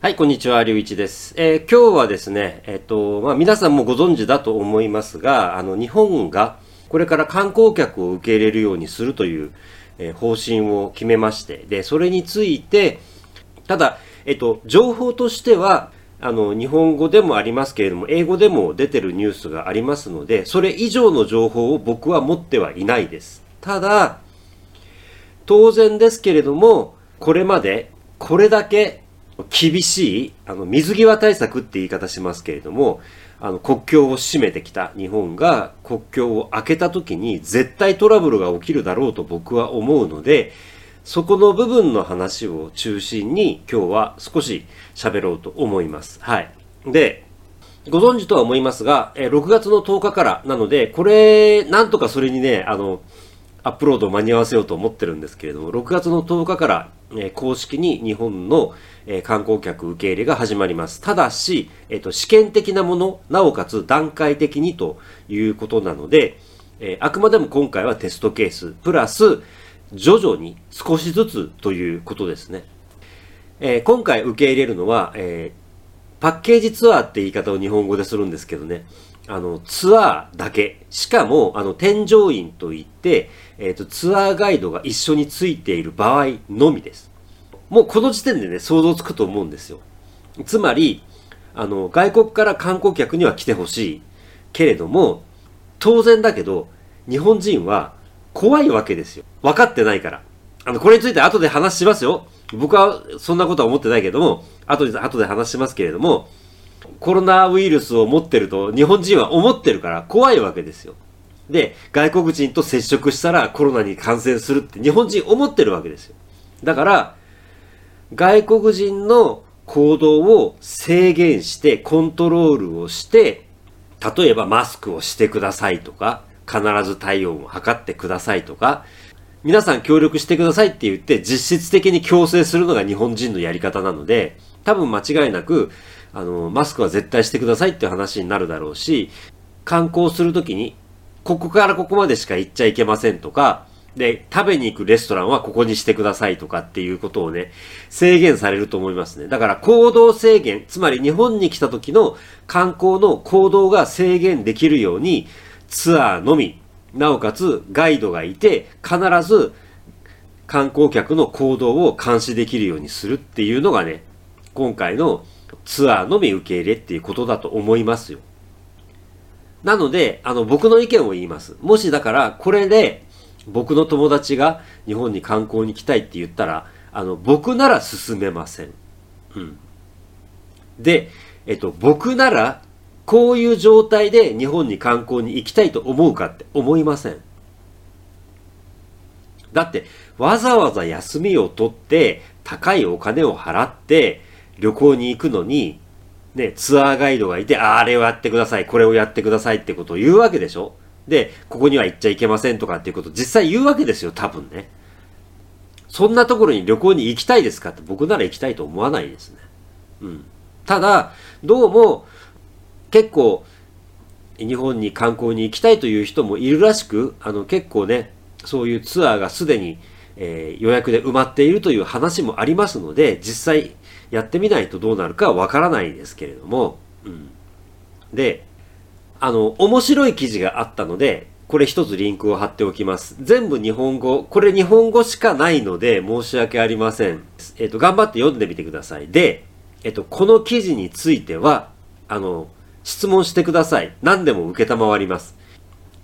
はい、こんにちは、りゅういちです。えー今日はですね、えっ、と、まあ、皆さんもご存知だと思いますが、あの、日本がこれから観光客を受け入れるようにするという、えー方針を決めまして、で、それについて、ただ、えっ、と、情報としては、あの、日本語でもありますけれども、英語でも出てるニュースがありますので、それ以上の情報を僕は持ってはいないです。ただ、当然ですけれども、これまでこれだけ厳しい、あの、水際対策って言い方しますけれども、あの、国境を閉めてきた日本が国境を開けた時に絶対トラブルが起きるだろうと僕は思うので、そこの部分の話を中心に今日は少し喋ろうと思います。はい。で、ご存知とは思いますが、6月の10日からなので、これ、なんとかそれにね、あの、アップロードを間に合わせようと思ってるんですけれども、6月の10日から、公式に日本の、えー観光客受け入れが始まります。ただし、えっ、と、試験的なもの、なおかつ段階的にということなので、えーあくまでも今回はテストケース、プラス、徐々に少しずつということですね。え今回受け入れるのは、えパッケージツアーって言い方を日本語でするんですけどね、あの、ツアーだけ。しかも、あの、添乗員といって、えっ、と、ツアーガイドが一緒についている場合のみです。もうこの時点でね、想像つくと思うんですよ。つまり、あの、外国から観光客には来てほしい。けれども、当然だけど、日本人は怖いわけですよ。分かってないから。あの、これについて後で話しますよ。僕はそんなことは思ってないけども、後で、後で話しますけれども、コロナウイルスを持ってると日本人は思ってるから怖いわけですよ。で、外国人と接触したらコロナに感染するって日本人思ってるわけですよ。だから、外国人の行動を制限してコントロールをして、例えばマスクをしてくださいとか、必ず体温を測ってくださいとか、皆さん協力してくださいって言って実質的に強制するのが日本人のやり方なので、多分間違いなく、あの、マスクは絶対してくださいっていう話になるだろうし、観光するときに、ここからここまでしか行っちゃいけませんとか、で、食べに行くレストランはここにしてくださいとかっていうことをね、制限されると思いますね。だから行動制限、つまり日本に来た時の観光の行動が制限できるように、ツアーのみ、なおかつガイドがいて、必ず観光客の行動を監視できるようにするっていうのがね、今回のツアーのみ受け入れっていうことだと思いますよ。なので、あの、僕の意見を言います。もしだから、これで、僕の友達が日本に観光に来たいって言ったら、あの、僕なら進めません。うん。で、えっと、僕なら、こういう状態で日本に観光に行きたいと思うかって思いません。だって、わざわざ休みを取って、高いお金を払って、旅行に行くのに、ね、ツアーガイドがいて、ああれをやってください、これをやってくださいってことを言うわけでしょで、ここには行っちゃいけませんとかっていうことを実際言うわけですよ、多分ね。そんなところに旅行に行きたいですかって僕なら行きたいと思わないですね。うん。ただ、どうも、結構、日本に観光に行きたいという人もいるらしく、あの結構ね、そういうツアーがすでに、えー予約で埋まっているという話もありますので、実際やってみないとどうなるかはわからないですけれども、うん。で、あの、面白い記事があったので、これ一つリンクを貼っておきます。全部日本語、これ日本語しかないので申し訳ありません。えっ、と、頑張って読んでみてください。で、えっ、と、この記事については、あの、質問してください。何でも受けたまわります。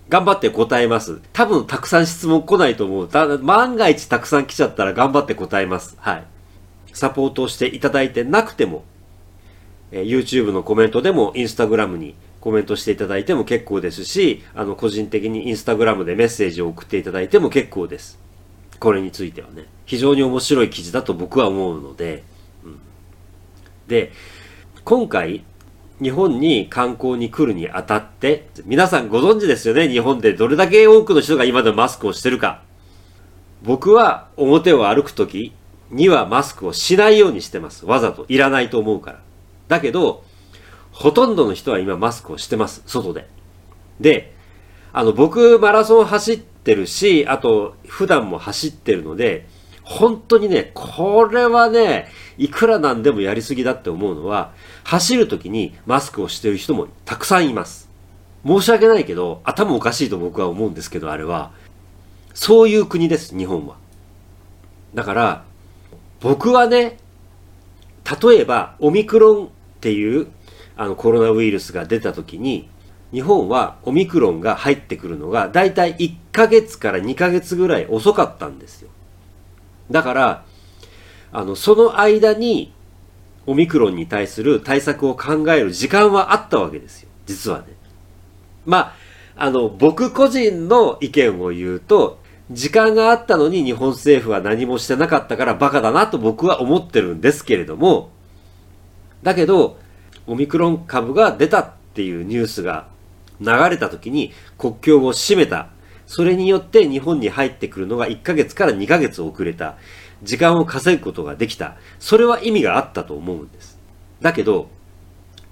頑張って答えます。多分たくさん質問来ないと思う。ただ、万が一たくさん来ちゃったら頑張って答えます。はい。サポートしていただいてなくても、えー YouTube のコメントでも Instagram にコメントしていただいても結構ですし、あの、個人的に Instagram でメッセージを送っていただいても結構です。これについてはね。非常に面白い記事だと僕は思うので、うんで、今回、日本に観光に来るにあたって、皆さんご存知ですよね、日本でどれだけ多くの人が今でもマスクをしてるか。僕は表を歩くときにはマスクをしないようにしてます。わざと。いらないと思うから。だけど、ほとんどの人は今マスクをしてます。外で。で、あの、僕マラソン走ってるし、あと、普段も走ってるので、本当にね、これはね、いくらなんでもやりすぎだって思うのは、走る時にマスクをしてる人もたくさんいます。申し訳ないけど、頭おかしいと僕は思うんですけど、あれは。そういう国です、日本は。だから、僕はね、例えば、オミクロンっていうあのコロナウイルスが出た時に、日本はオミクロンが入ってくるのがだいたい1ヶ月から2ヶ月ぐらい遅かったんですよ。だから、あの、その間にオミクロンに対する対策を考える時間はあったわけですよ。実はね。まあ、あの、僕個人の意見を言うと、時間があったのに日本政府は何もしてなかったからバカだなと僕は思ってるんですけれども、だけど、オミクロン株が出たっていうニュースが流れた時に国境を閉めた。それによって日本に入ってくるのが1ヶ月から2ヶ月遅れた。時間を稼ぐことができた。それは意味があったと思うんです。だけど、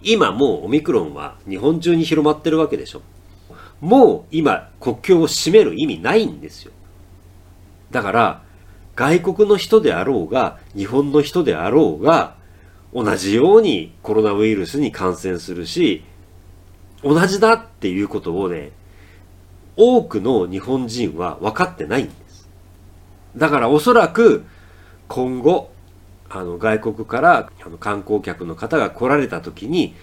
今もうオミクロンは日本中に広まってるわけでしょ。もう今国境を閉める意味ないんですよ。だから、外国の人であろうが、日本の人であろうが、同じようにコロナウイルスに感染するし、同じだっていうことをね、多くの日本人は分かってないんです。だからおそらく今後、あの外国からあの観光客の方が来られた時に、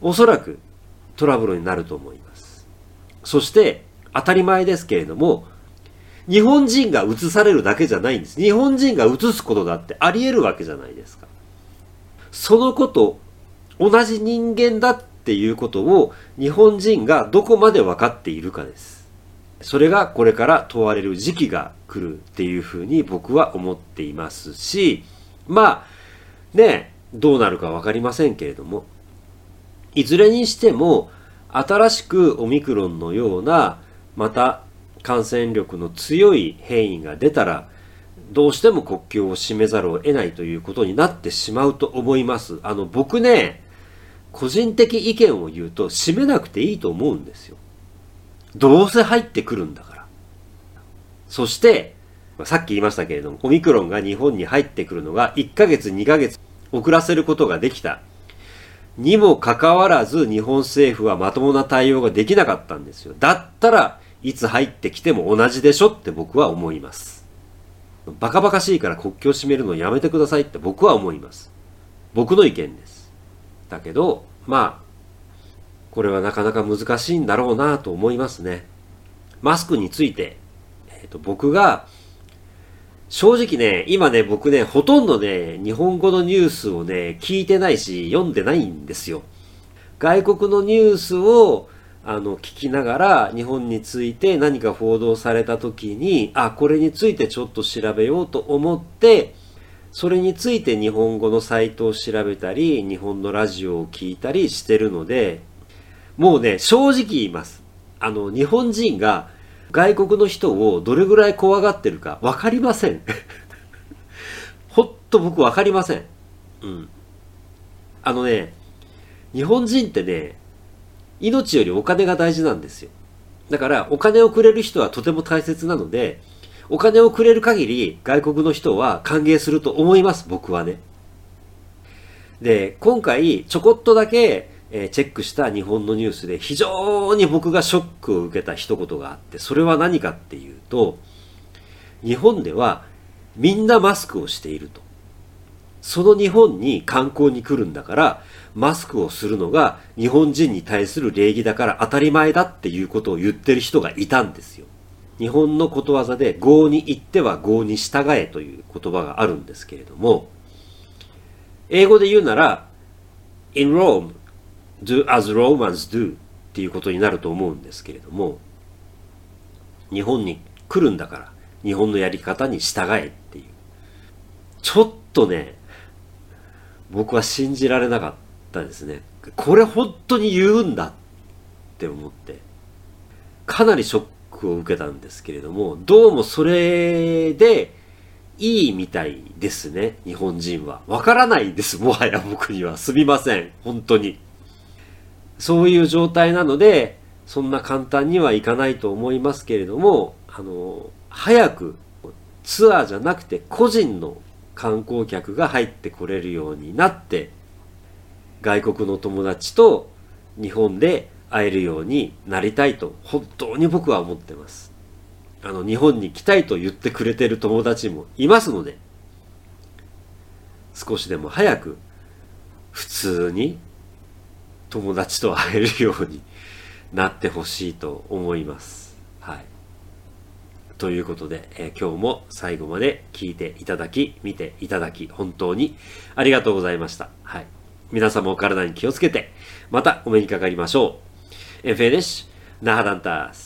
おそらくトラブルになると思います。そして当たり前ですけれども、日本人が移されるだけじゃないんです。日本人が移すことだってあり得るわけじゃないですか。そのこと、同じ人間だっていうことを日本人がどこまで分かっているかです。それがこれから問われる時期が来るっていうふうに僕は思っていますし、まあ、ね、どうなるか分かりませんけれども、いずれにしても、新しくオミクロンのような、また感染力の強い変異が出たら、どうしても国境を閉めざるを得ないということになってしまうと思います。あの、僕ね、個人的意見を言うと、閉めなくていいと思うんですよ。どうせ入ってくるんだから。そして、さっき言いましたけれども、オミクロンが日本に入ってくるのが1ヶ月2ヶ月遅らせることができた。にもかかわらず日本政府はまともな対応ができなかったんですよ。だったらいつ入ってきても同じでしょって僕は思います。バカバカしいから国境を閉めるのやめてくださいって僕は思います。僕の意見です。だけど、まあ、これはなかなか難しいんだろうなと思いますね。マスクについて、えっ、ー、と、僕が、正直ね、今ね、僕ね、ほとんどね、日本語のニュースをね、聞いてないし、読んでないんですよ。外国のニュースを、あの、聞きながら日本について何か報道された時に、あ、これについてちょっと調べようと思って、それについて日本語のサイトを調べたり、日本のラジオを聞いたりしてるので、もうね、正直言います。あの、日本人が外国の人をどれぐらい怖がってるかわかりません。ほっと僕わかりません。うん。あのね、日本人ってね、命よりお金が大事なんですよ。だからお金をくれる人はとても大切なので、お金をくれる限り外国の人は歓迎すると思います、僕はね。で、今回ちょこっとだけ、えチェックした日本のニュースで非常に僕がショックを受けた一言があって、それは何かっていうと、日本ではみんなマスクをしていると。その日本に観光に来るんだから、マスクをするのが日本人に対する礼儀だから当たり前だっていうことを言ってる人がいたんですよ。日本のことわざで、業に行っては業に従えという言葉があるんですけれども、英語で言うなら、in Rome, do as Romans do っていうことになると思うんですけれども、日本に来るんだから、日本のやり方に従えっていう。ちょっとね、僕は信じられなかったですね。これ本当に言うんだって思って、かなりショックを受けたんですけれども、どうもそれでいいみたいですね、日本人は。わからないです、もはや僕には。すみません、本当に。そういう状態なので、そんな簡単にはいかないと思いますけれども、あの、早くツアーじゃなくて個人の観光客が入ってこれるようになって外国の友達と日本で会えるようになりたいと本当に僕は思ってます。あの日本に来たいと言ってくれてる友達もいますので少しでも早く普通に友達と会えるようになってほしいと思います。ということで、えー、今日も最後まで聞いていただき、見ていただき、本当にありがとうございました。はい。皆様お体に気をつけて、またお目にかかりましょう。エンフェデシュ、ナハダンタス。